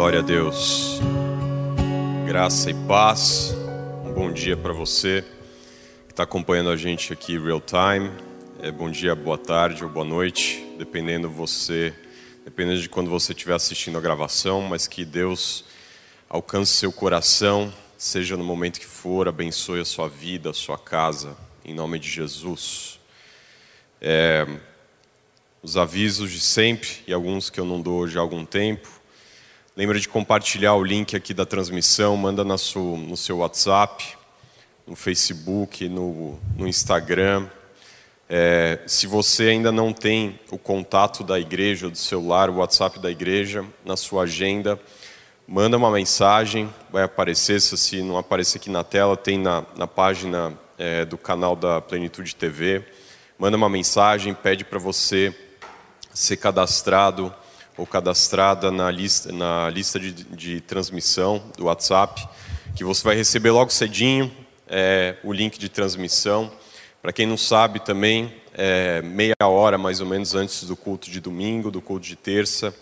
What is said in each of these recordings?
Glória a Deus. Graça e paz. Um bom dia para você que está acompanhando a gente aqui real time. É, bom dia, boa tarde ou boa noite, dependendo você, dependendo de quando você estiver assistindo a gravação, mas que Deus alcance seu coração, seja no momento que for, abençoe a sua vida, a sua casa, em nome de Jesus. É, os avisos de sempre e alguns que eu não dou hoje há algum tempo. Lembra de compartilhar o link aqui da transmissão, manda no seu, no seu WhatsApp, no Facebook, no, no Instagram. É, se você ainda não tem o contato da igreja, do celular, o WhatsApp da igreja, na sua agenda, manda uma mensagem, vai aparecer, se não aparecer aqui na tela, tem na, na página é, do canal da Plenitude TV. Manda uma mensagem, pede para você ser cadastrado ou cadastrada na lista, na lista de, de transmissão do WhatsApp, que você vai receber logo cedinho é, o link de transmissão. Para quem não sabe também, é, meia hora mais ou menos antes do culto de domingo, do culto de terça,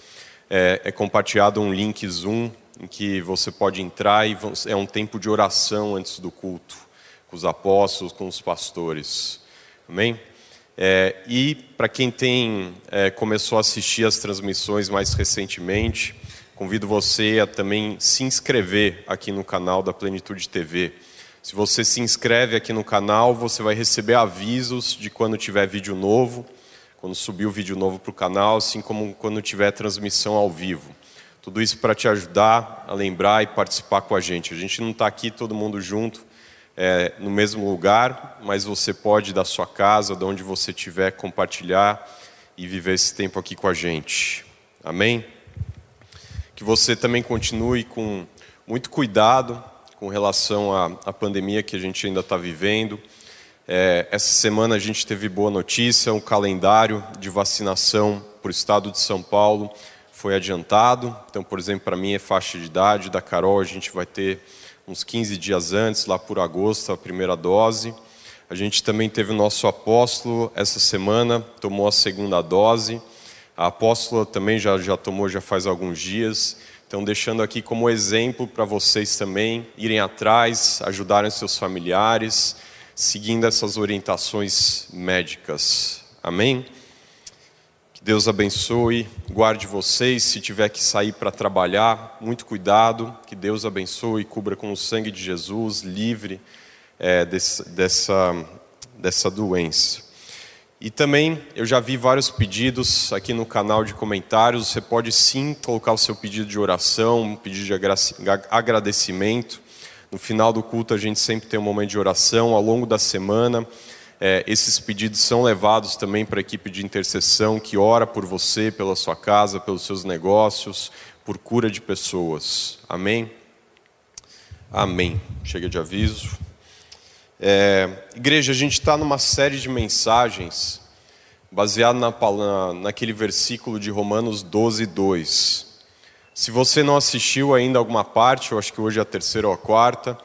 é, é compartilhado um link Zoom em que você pode entrar e é um tempo de oração antes do culto, com os apóstolos, com os pastores. Amém? É, e para quem tem é, começou a assistir as transmissões mais recentemente, convido você a também se inscrever aqui no canal da Plenitude TV. Se você se inscreve aqui no canal, você vai receber avisos de quando tiver vídeo novo, quando subir o vídeo novo para o canal, assim como quando tiver transmissão ao vivo. Tudo isso para te ajudar a lembrar e participar com a gente. A gente não está aqui todo mundo junto é, no mesmo lugar, mas você pode da sua casa, de onde você estiver, compartilhar e viver esse tempo aqui com a gente. Amém? Que você também continue com muito cuidado com relação à, à pandemia que a gente ainda está vivendo. É, essa semana a gente teve boa notícia, um calendário de vacinação para o estado de São Paulo foi adiantado. Então, por exemplo, para mim é faixa de idade, da Carol a gente vai ter uns 15 dias antes, lá por agosto, a primeira dose. A gente também teve o nosso apóstolo essa semana, tomou a segunda dose. A apóstola também já, já tomou já faz alguns dias. Então, deixando aqui como exemplo para vocês também irem atrás, ajudarem seus familiares, seguindo essas orientações médicas. Amém? Que Deus abençoe, guarde vocês. Se tiver que sair para trabalhar, muito cuidado. Que Deus abençoe, cubra com o sangue de Jesus, livre é, desse, dessa, dessa doença. E também eu já vi vários pedidos aqui no canal de comentários. Você pode sim colocar o seu pedido de oração, um pedido de agradecimento. No final do culto a gente sempre tem um momento de oração ao longo da semana. É, esses pedidos são levados também para a equipe de intercessão que ora por você, pela sua casa, pelos seus negócios, por cura de pessoas. Amém? Amém. Chega de aviso. É, igreja, a gente está numa série de mensagens baseado na, na, naquele versículo de Romanos 12, 2. Se você não assistiu ainda alguma parte, eu acho que hoje é a terceira ou a quarta,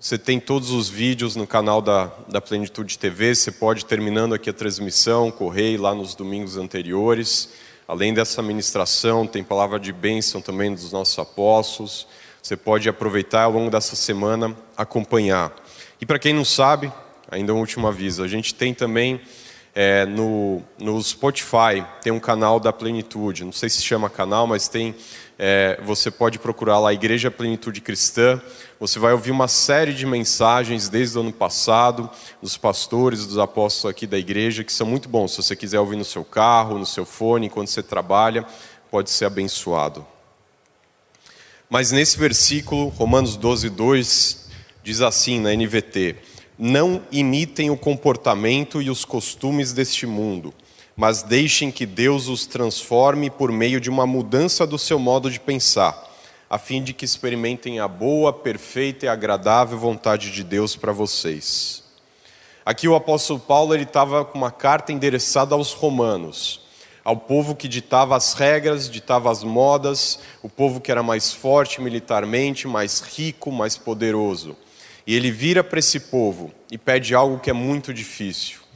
você tem todos os vídeos no canal da, da Plenitude TV. Você pode, terminando aqui a transmissão, correr lá nos domingos anteriores. Além dessa ministração, tem palavra de bênção também dos nossos apóstolos. Você pode aproveitar ao longo dessa semana acompanhar. E para quem não sabe, ainda um último aviso: a gente tem também é, no, no Spotify, tem um canal da Plenitude. Não sei se chama canal, mas tem. É, você pode procurar lá Igreja Plenitude Cristã. Você vai ouvir uma série de mensagens desde o ano passado, dos pastores, dos apóstolos aqui da igreja, que são muito bons. Se você quiser ouvir no seu carro, no seu fone, enquanto você trabalha, pode ser abençoado. Mas nesse versículo, Romanos 12, 2, diz assim na NVT: Não imitem o comportamento e os costumes deste mundo, mas deixem que Deus os transforme por meio de uma mudança do seu modo de pensar a fim de que experimentem a boa, perfeita e agradável vontade de Deus para vocês. Aqui o apóstolo Paulo ele estava com uma carta endereçada aos romanos, ao povo que ditava as regras, ditava as modas, o povo que era mais forte militarmente, mais rico, mais poderoso. E ele vira para esse povo e pede algo que é muito difícil.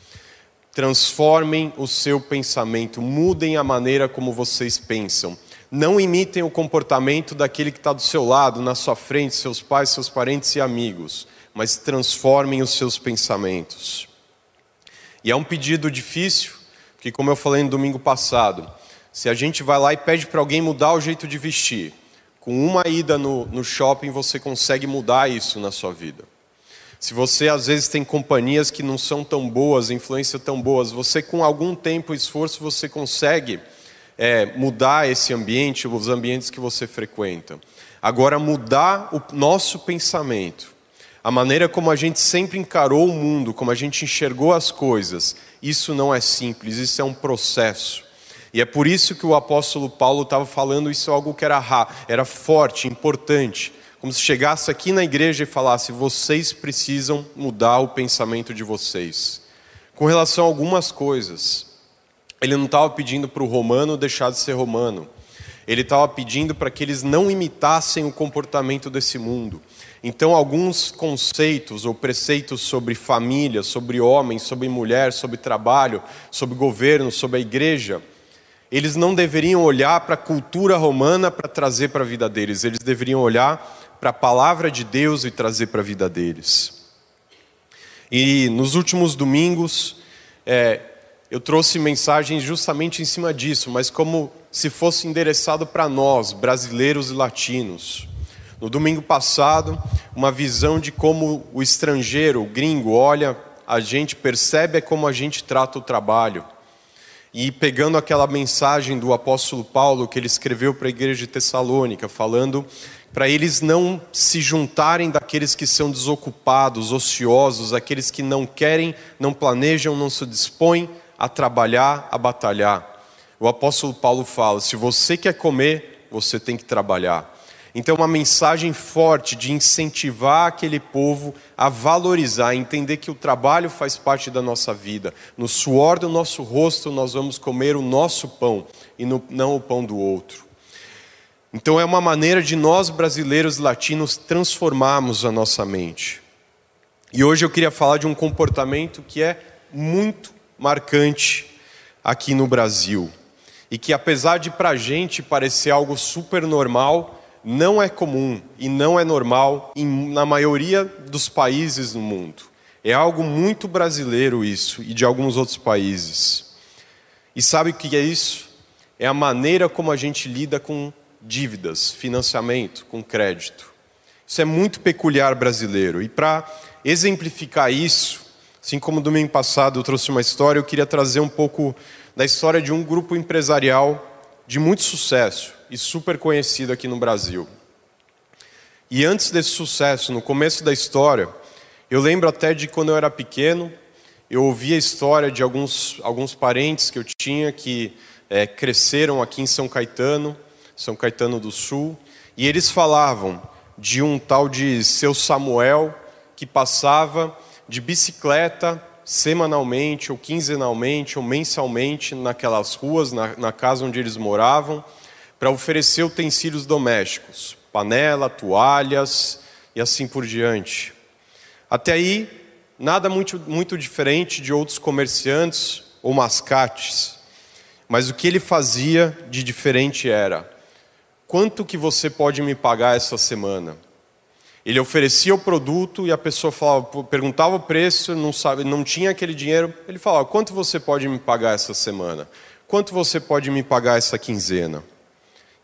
Transformem o seu pensamento, mudem a maneira como vocês pensam não imitem o comportamento daquele que está do seu lado, na sua frente, seus pais, seus parentes e amigos, mas transformem os seus pensamentos. E é um pedido difícil, porque, como eu falei no domingo passado, se a gente vai lá e pede para alguém mudar o jeito de vestir, com uma ida no, no shopping você consegue mudar isso na sua vida. Se você às vezes tem companhias que não são tão boas, influência tão boas, você com algum tempo e esforço você consegue é, mudar esse ambiente, os ambientes que você frequenta. Agora, mudar o nosso pensamento, a maneira como a gente sempre encarou o mundo, como a gente enxergou as coisas, isso não é simples, isso é um processo. E é por isso que o apóstolo Paulo estava falando isso é algo que era, era forte, importante. Como se chegasse aqui na igreja e falasse: vocês precisam mudar o pensamento de vocês. Com relação a algumas coisas. Ele não estava pedindo para o romano deixar de ser romano. Ele estava pedindo para que eles não imitassem o comportamento desse mundo. Então, alguns conceitos ou preceitos sobre família, sobre homem, sobre mulher, sobre trabalho, sobre governo, sobre a igreja, eles não deveriam olhar para a cultura romana para trazer para a vida deles, eles deveriam olhar para a palavra de Deus e trazer para a vida deles. E nos últimos domingos, é, eu trouxe mensagens justamente em cima disso, mas como se fosse endereçado para nós, brasileiros e latinos. No domingo passado, uma visão de como o estrangeiro, o gringo, olha a gente, percebe como a gente trata o trabalho. E pegando aquela mensagem do apóstolo Paulo que ele escreveu para a igreja de Tessalônica, falando para eles não se juntarem daqueles que são desocupados, ociosos, aqueles que não querem, não planejam, não se dispõem a trabalhar, a batalhar. O apóstolo Paulo fala: se você quer comer, você tem que trabalhar. Então, uma mensagem forte de incentivar aquele povo a valorizar, a entender que o trabalho faz parte da nossa vida. No suor do nosso rosto, nós vamos comer o nosso pão e não o pão do outro. Então, é uma maneira de nós, brasileiros latinos, transformarmos a nossa mente. E hoje eu queria falar de um comportamento que é muito marcante aqui no Brasil. E que apesar de para a gente parecer algo super normal, não é comum e não é normal em, na maioria dos países no mundo. É algo muito brasileiro isso e de alguns outros países. E sabe o que é isso? É a maneira como a gente lida com dívidas, financiamento, com crédito. Isso é muito peculiar brasileiro. E para exemplificar isso, Assim como domingo passado eu trouxe uma história, eu queria trazer um pouco da história de um grupo empresarial de muito sucesso e super conhecido aqui no Brasil. E antes desse sucesso, no começo da história, eu lembro até de quando eu era pequeno, eu ouvia a história de alguns, alguns parentes que eu tinha que é, cresceram aqui em São Caetano, São Caetano do Sul, e eles falavam de um tal de seu Samuel que passava de bicicleta semanalmente, ou quinzenalmente, ou mensalmente naquelas ruas, na, na casa onde eles moravam, para oferecer utensílios domésticos, panela, toalhas e assim por diante. Até aí, nada muito, muito diferente de outros comerciantes ou mascates. Mas o que ele fazia de diferente era: quanto que você pode me pagar essa semana? Ele oferecia o produto e a pessoa falava, perguntava o preço, não sabe, não tinha aquele dinheiro. Ele falava: "Quanto você pode me pagar essa semana? Quanto você pode me pagar essa quinzena?"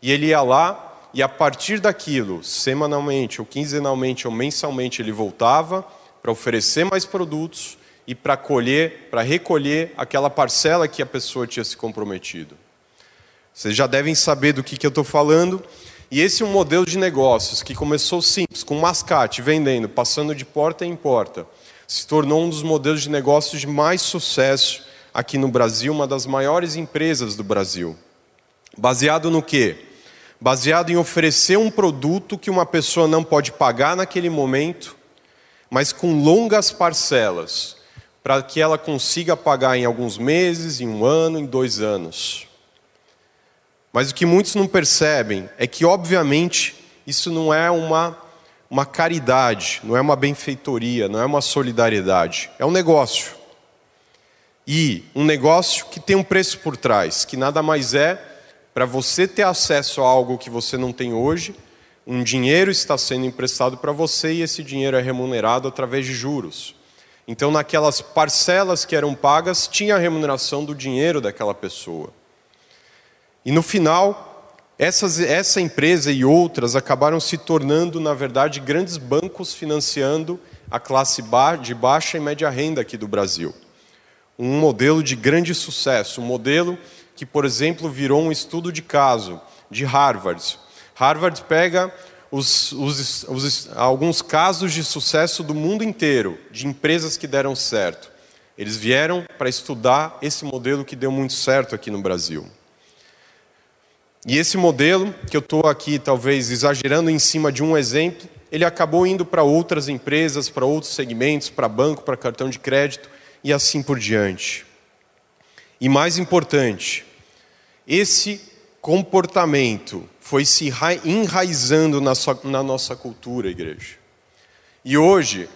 E ele ia lá e a partir daquilo, semanalmente ou quinzenalmente ou mensalmente, ele voltava para oferecer mais produtos e para colher, para recolher aquela parcela que a pessoa tinha se comprometido. Vocês já devem saber do que, que eu estou falando. E esse é um modelo de negócios que começou simples, com mascate, vendendo, passando de porta em porta, se tornou um dos modelos de negócios de mais sucesso aqui no Brasil, uma das maiores empresas do Brasil. Baseado no quê? Baseado em oferecer um produto que uma pessoa não pode pagar naquele momento, mas com longas parcelas, para que ela consiga pagar em alguns meses, em um ano, em dois anos. Mas o que muitos não percebem é que, obviamente, isso não é uma, uma caridade, não é uma benfeitoria, não é uma solidariedade. É um negócio. E um negócio que tem um preço por trás, que nada mais é para você ter acesso a algo que você não tem hoje, um dinheiro está sendo emprestado para você e esse dinheiro é remunerado através de juros. Então, naquelas parcelas que eram pagas, tinha a remuneração do dinheiro daquela pessoa. E no final, essas, essa empresa e outras acabaram se tornando, na verdade, grandes bancos financiando a classe de baixa e média renda aqui do Brasil. Um modelo de grande sucesso, um modelo que, por exemplo, virou um estudo de caso de Harvard. Harvard pega os, os, os, alguns casos de sucesso do mundo inteiro, de empresas que deram certo. Eles vieram para estudar esse modelo que deu muito certo aqui no Brasil. E esse modelo, que eu estou aqui talvez exagerando em cima de um exemplo, ele acabou indo para outras empresas, para outros segmentos, para banco, para cartão de crédito e assim por diante. E mais importante, esse comportamento foi se enraizando na, sua, na nossa cultura, igreja. E hoje,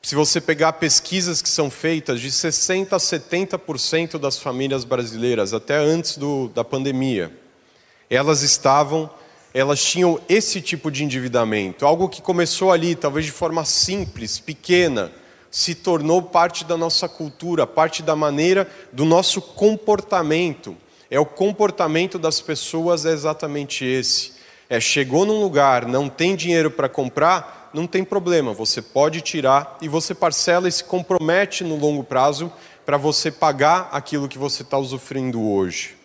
se você pegar pesquisas que são feitas, de 60% a 70% das famílias brasileiras, até antes do, da pandemia, elas estavam, elas tinham esse tipo de endividamento. Algo que começou ali, talvez de forma simples, pequena, se tornou parte da nossa cultura, parte da maneira do nosso comportamento é o comportamento das pessoas é exatamente esse. É chegou num lugar, não tem dinheiro para comprar, não tem problema, você pode tirar e você parcela e se compromete no longo prazo para você pagar aquilo que você está usufruindo hoje.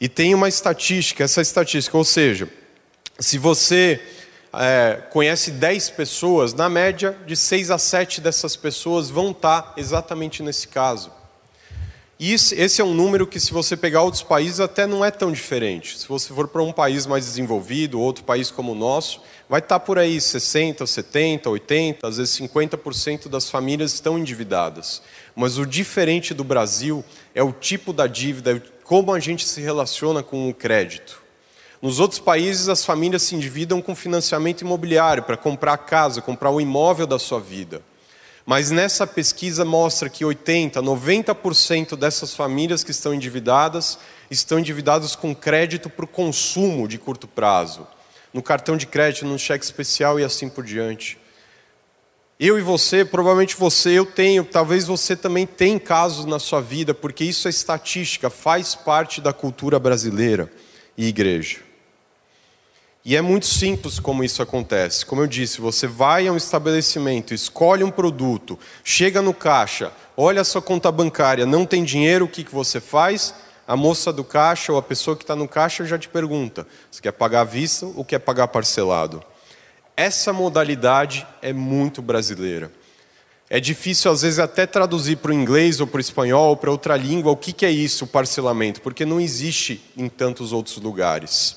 E tem uma estatística, essa estatística, ou seja, se você é, conhece 10 pessoas, na média, de 6 a 7 dessas pessoas vão estar tá exatamente nesse caso. E esse é um número que, se você pegar outros países, até não é tão diferente. Se você for para um país mais desenvolvido, outro país como o nosso, vai estar por aí 60, 70, 80, às vezes 50% das famílias estão endividadas. Mas o diferente do Brasil é o tipo da dívida, é como a gente se relaciona com o crédito. Nos outros países, as famílias se endividam com financiamento imobiliário para comprar a casa, comprar o imóvel da sua vida. Mas nessa pesquisa mostra que 80, 90% dessas famílias que estão endividadas estão endividadas com crédito para o consumo de curto prazo, no cartão de crédito, no cheque especial e assim por diante. Eu e você, provavelmente você, eu tenho, talvez você também tenha casos na sua vida, porque isso é estatística, faz parte da cultura brasileira e igreja. E é muito simples como isso acontece. Como eu disse, você vai a um estabelecimento, escolhe um produto, chega no caixa, olha a sua conta bancária, não tem dinheiro, o que, que você faz? A moça do caixa ou a pessoa que está no caixa já te pergunta: se quer pagar à vista ou quer pagar parcelado? Essa modalidade é muito brasileira. É difícil, às vezes, até traduzir para o inglês ou para o espanhol ou para outra língua o que, é isso, o parcelamento, porque não existe em tantos outros lugares.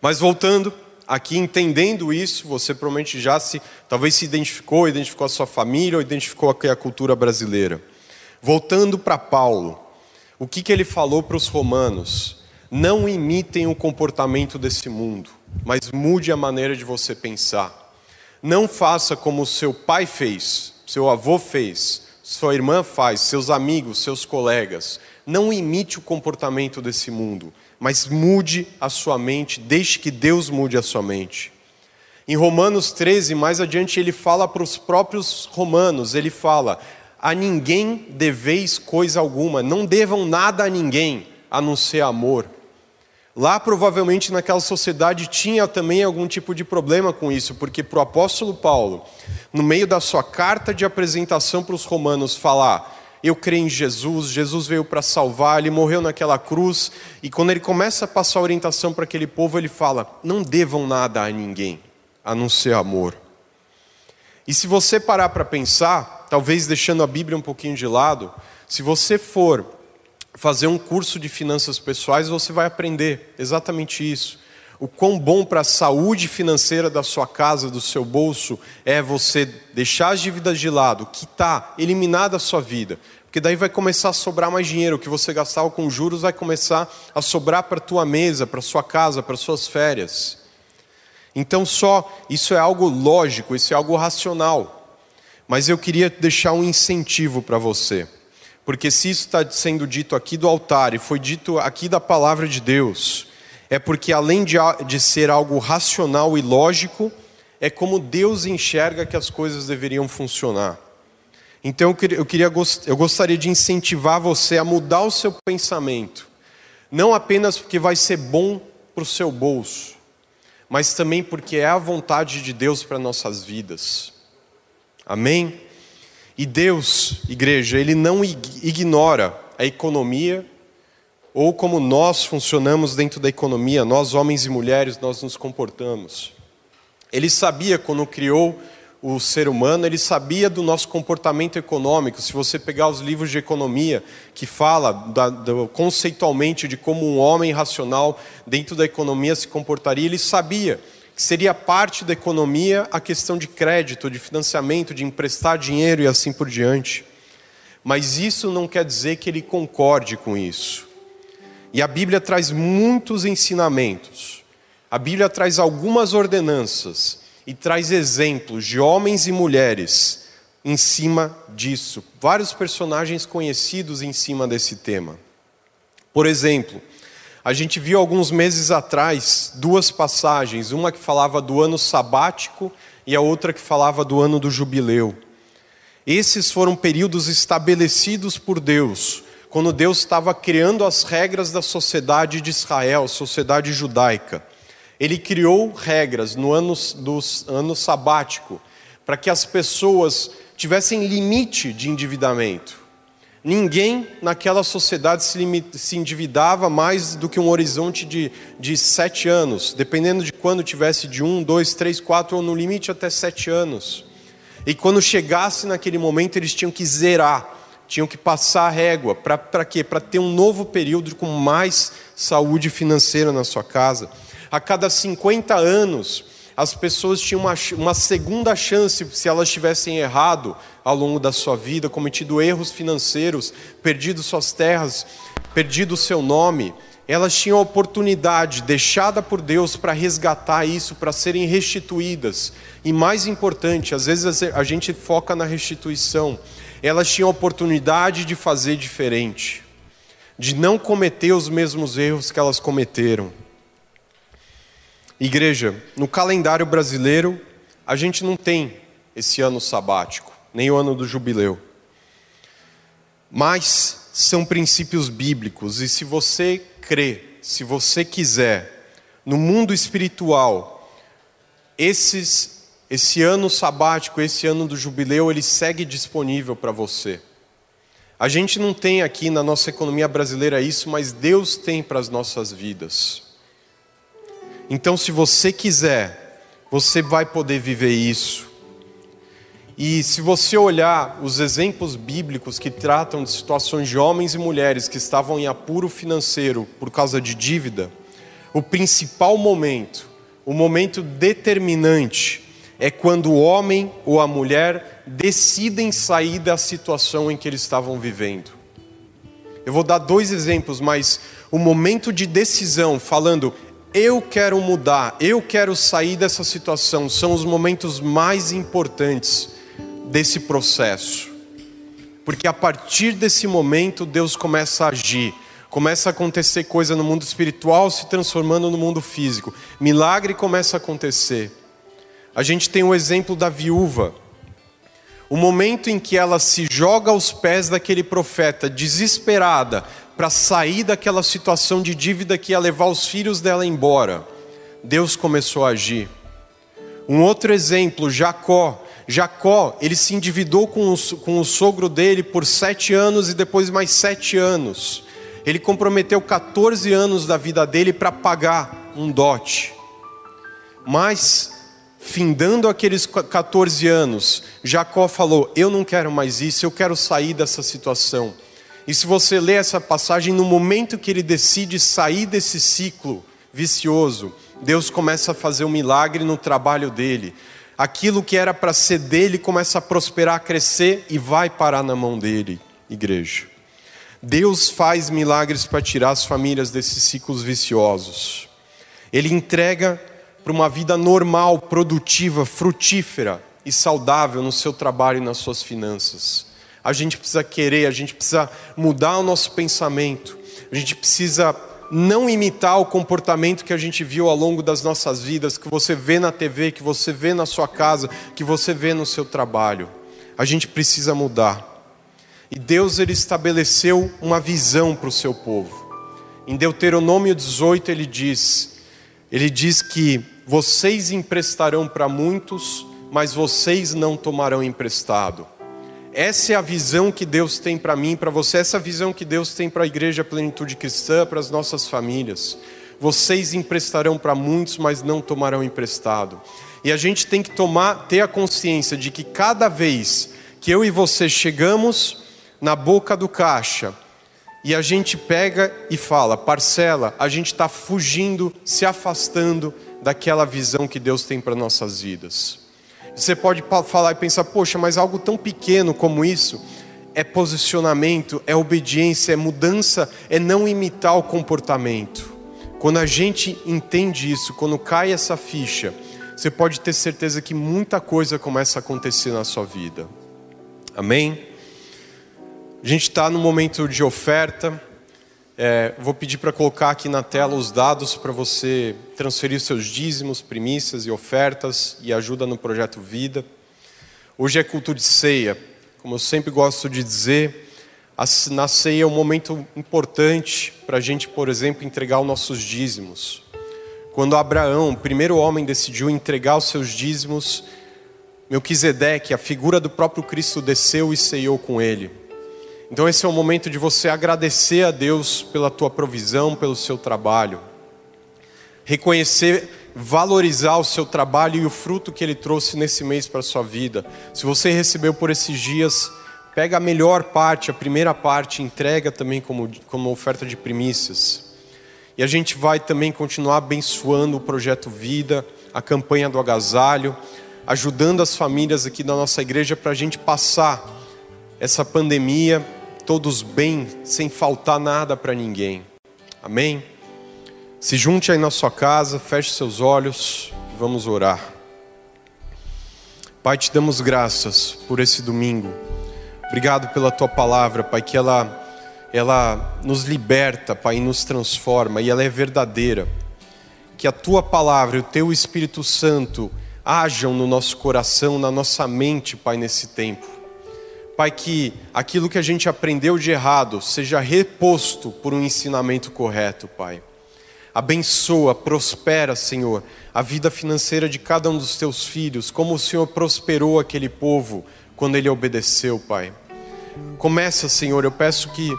Mas voltando, aqui entendendo isso, você provavelmente já se, talvez se identificou, identificou a sua família ou identificou a cultura brasileira. Voltando para Paulo, o que, que ele falou para os romanos? Não imitem o comportamento desse mundo, mas mude a maneira de você pensar. Não faça como seu pai fez, seu avô fez, sua irmã faz, seus amigos, seus colegas. Não imite o comportamento desse mundo mas mude a sua mente, deixe que Deus mude a sua mente. Em Romanos 13, mais adiante, ele fala para os próprios romanos: ele fala, a ninguém deveis coisa alguma, não devam nada a ninguém, a não ser amor. Lá, provavelmente, naquela sociedade tinha também algum tipo de problema com isso, porque para o apóstolo Paulo, no meio da sua carta de apresentação para os romanos, falar eu creio em Jesus, Jesus veio para salvar, ele morreu naquela cruz, e quando ele começa a passar orientação para aquele povo, ele fala: não devam nada a ninguém, a não ser amor. E se você parar para pensar, talvez deixando a Bíblia um pouquinho de lado, se você for fazer um curso de finanças pessoais, você vai aprender exatamente isso. O quão bom para a saúde financeira da sua casa, do seu bolso, é você deixar as dívidas de lado, quitar, eliminar da sua vida. Porque daí vai começar a sobrar mais dinheiro. O que você gastava com juros vai começar a sobrar para a tua mesa, para a sua casa, para as suas férias. Então, só isso é algo lógico, isso é algo racional. Mas eu queria deixar um incentivo para você. Porque se isso está sendo dito aqui do altar e foi dito aqui da palavra de Deus, é porque além de, de ser algo racional e lógico, é como Deus enxerga que as coisas deveriam funcionar. Então eu, queria, eu, queria, eu gostaria de incentivar você a mudar o seu pensamento, não apenas porque vai ser bom para o seu bolso, mas também porque é a vontade de Deus para nossas vidas. Amém? E Deus, igreja, Ele não ignora a economia ou como nós funcionamos dentro da economia, nós homens e mulheres, nós nos comportamos. Ele sabia quando criou o ser humano, ele sabia do nosso comportamento econômico. Se você pegar os livros de economia que fala da, do, conceitualmente de como um homem racional dentro da economia se comportaria, ele sabia que seria parte da economia a questão de crédito, de financiamento, de emprestar dinheiro e assim por diante. Mas isso não quer dizer que ele concorde com isso. E a Bíblia traz muitos ensinamentos. A Bíblia traz algumas ordenanças e traz exemplos de homens e mulheres em cima disso. Vários personagens conhecidos em cima desse tema. Por exemplo, a gente viu alguns meses atrás duas passagens, uma que falava do ano sabático e a outra que falava do ano do jubileu. Esses foram períodos estabelecidos por Deus, quando Deus estava criando as regras da sociedade de Israel, sociedade judaica ele criou regras no ano, do ano sabático para que as pessoas tivessem limite de endividamento. Ninguém naquela sociedade se, se endividava mais do que um horizonte de, de sete anos, dependendo de quando tivesse de um, dois, três, quatro, ou no limite até sete anos. E quando chegasse naquele momento, eles tinham que zerar, tinham que passar a régua. Para quê? Para ter um novo período com mais saúde financeira na sua casa a cada 50 anos, as pessoas tinham uma, uma segunda chance se elas tivessem errado ao longo da sua vida, cometido erros financeiros, perdido suas terras, perdido seu nome. Elas tinham a oportunidade deixada por Deus para resgatar isso, para serem restituídas. E mais importante, às vezes a gente foca na restituição. Elas tinham a oportunidade de fazer diferente, de não cometer os mesmos erros que elas cometeram. Igreja, no calendário brasileiro, a gente não tem esse ano sabático, nem o ano do jubileu. Mas são princípios bíblicos, e se você crê, se você quiser, no mundo espiritual, esses, esse ano sabático, esse ano do jubileu, ele segue disponível para você. A gente não tem aqui na nossa economia brasileira isso, mas Deus tem para as nossas vidas. Então, se você quiser, você vai poder viver isso. E se você olhar os exemplos bíblicos que tratam de situações de homens e mulheres que estavam em apuro financeiro por causa de dívida, o principal momento, o momento determinante, é quando o homem ou a mulher decidem sair da situação em que eles estavam vivendo. Eu vou dar dois exemplos, mas o momento de decisão, falando eu quero mudar, eu quero sair dessa situação, são os momentos mais importantes desse processo. Porque a partir desse momento Deus começa a agir, começa a acontecer coisa no mundo espiritual se transformando no mundo físico. Milagre começa a acontecer. A gente tem o exemplo da viúva. O momento em que ela se joga aos pés daquele profeta, desesperada, para sair daquela situação de dívida que ia levar os filhos dela embora. Deus começou a agir. Um outro exemplo, Jacó. Jacó, ele se endividou com o, com o sogro dele por sete anos e depois mais sete anos. Ele comprometeu 14 anos da vida dele para pagar um dote. Mas, findando aqueles 14 anos, Jacó falou: Eu não quero mais isso, eu quero sair dessa situação. E se você ler essa passagem, no momento que ele decide sair desse ciclo vicioso, Deus começa a fazer um milagre no trabalho dele. Aquilo que era para ser dele começa a prosperar, a crescer e vai parar na mão dele, igreja. Deus faz milagres para tirar as famílias desses ciclos viciosos. Ele entrega para uma vida normal, produtiva, frutífera e saudável no seu trabalho e nas suas finanças. A gente precisa querer, a gente precisa mudar o nosso pensamento, a gente precisa não imitar o comportamento que a gente viu ao longo das nossas vidas, que você vê na TV, que você vê na sua casa, que você vê no seu trabalho. A gente precisa mudar. E Deus ele estabeleceu uma visão para o seu povo. Em Deuteronômio 18 ele diz: ele diz que vocês emprestarão para muitos, mas vocês não tomarão emprestado. Essa é a visão que Deus tem para mim, para você, essa é a visão que Deus tem para a igreja Plenitude Cristã, para as nossas famílias. Vocês emprestarão para muitos, mas não tomarão emprestado. E a gente tem que tomar, ter a consciência de que cada vez que eu e você chegamos na boca do caixa e a gente pega e fala, parcela, a gente está fugindo, se afastando daquela visão que Deus tem para nossas vidas. Você pode falar e pensar, poxa, mas algo tão pequeno como isso é posicionamento, é obediência, é mudança, é não imitar o comportamento. Quando a gente entende isso, quando cai essa ficha, você pode ter certeza que muita coisa começa a acontecer na sua vida. Amém? A gente está no momento de oferta. É, vou pedir para colocar aqui na tela os dados para você transferir seus dízimos, primícias e ofertas e ajuda no projeto Vida. Hoje é culto de ceia. Como eu sempre gosto de dizer, na ceia é um momento importante para a gente, por exemplo, entregar os nossos dízimos. Quando Abraão, o primeiro homem, decidiu entregar os seus dízimos, Melquisedeque, a figura do próprio Cristo, desceu e ceiou com ele. Então esse é o momento de você agradecer a Deus pela tua provisão, pelo seu trabalho. Reconhecer, valorizar o seu trabalho e o fruto que ele trouxe nesse mês para a sua vida. Se você recebeu por esses dias, pega a melhor parte, a primeira parte, entrega também como, como oferta de primícias. E a gente vai também continuar abençoando o projeto Vida, a campanha do agasalho, ajudando as famílias aqui da nossa igreja para a gente passar essa pandemia todos bem, sem faltar nada para ninguém. Amém? Se junte aí na sua casa, feche seus olhos e vamos orar. Pai, te damos graças por esse domingo. Obrigado pela tua palavra, Pai, que ela ela nos liberta, Pai, e nos transforma e ela é verdadeira. Que a tua palavra, o teu Espírito Santo hajam no nosso coração, na nossa mente, Pai, nesse tempo Pai, que aquilo que a gente aprendeu de errado seja reposto por um ensinamento correto, Pai. Abençoa, prospera, Senhor, a vida financeira de cada um dos teus filhos, como o Senhor prosperou aquele povo quando ele obedeceu, Pai. Começa, Senhor, eu peço que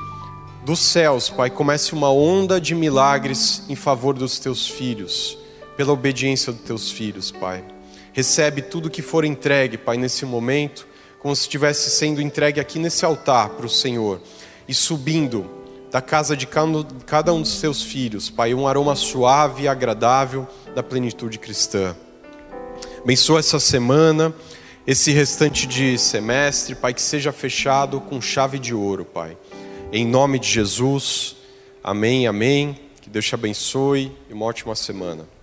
dos céus, Pai, comece uma onda de milagres em favor dos teus filhos, pela obediência dos teus filhos, Pai. Recebe tudo que for entregue, Pai, nesse momento como se estivesse sendo entregue aqui nesse altar para o Senhor e subindo da casa de cada um dos seus filhos, Pai, um aroma suave e agradável da plenitude cristã. Abençoa essa semana, esse restante de semestre, Pai, que seja fechado com chave de ouro, Pai. Em nome de Jesus, amém, amém. Que Deus te abençoe e uma ótima semana.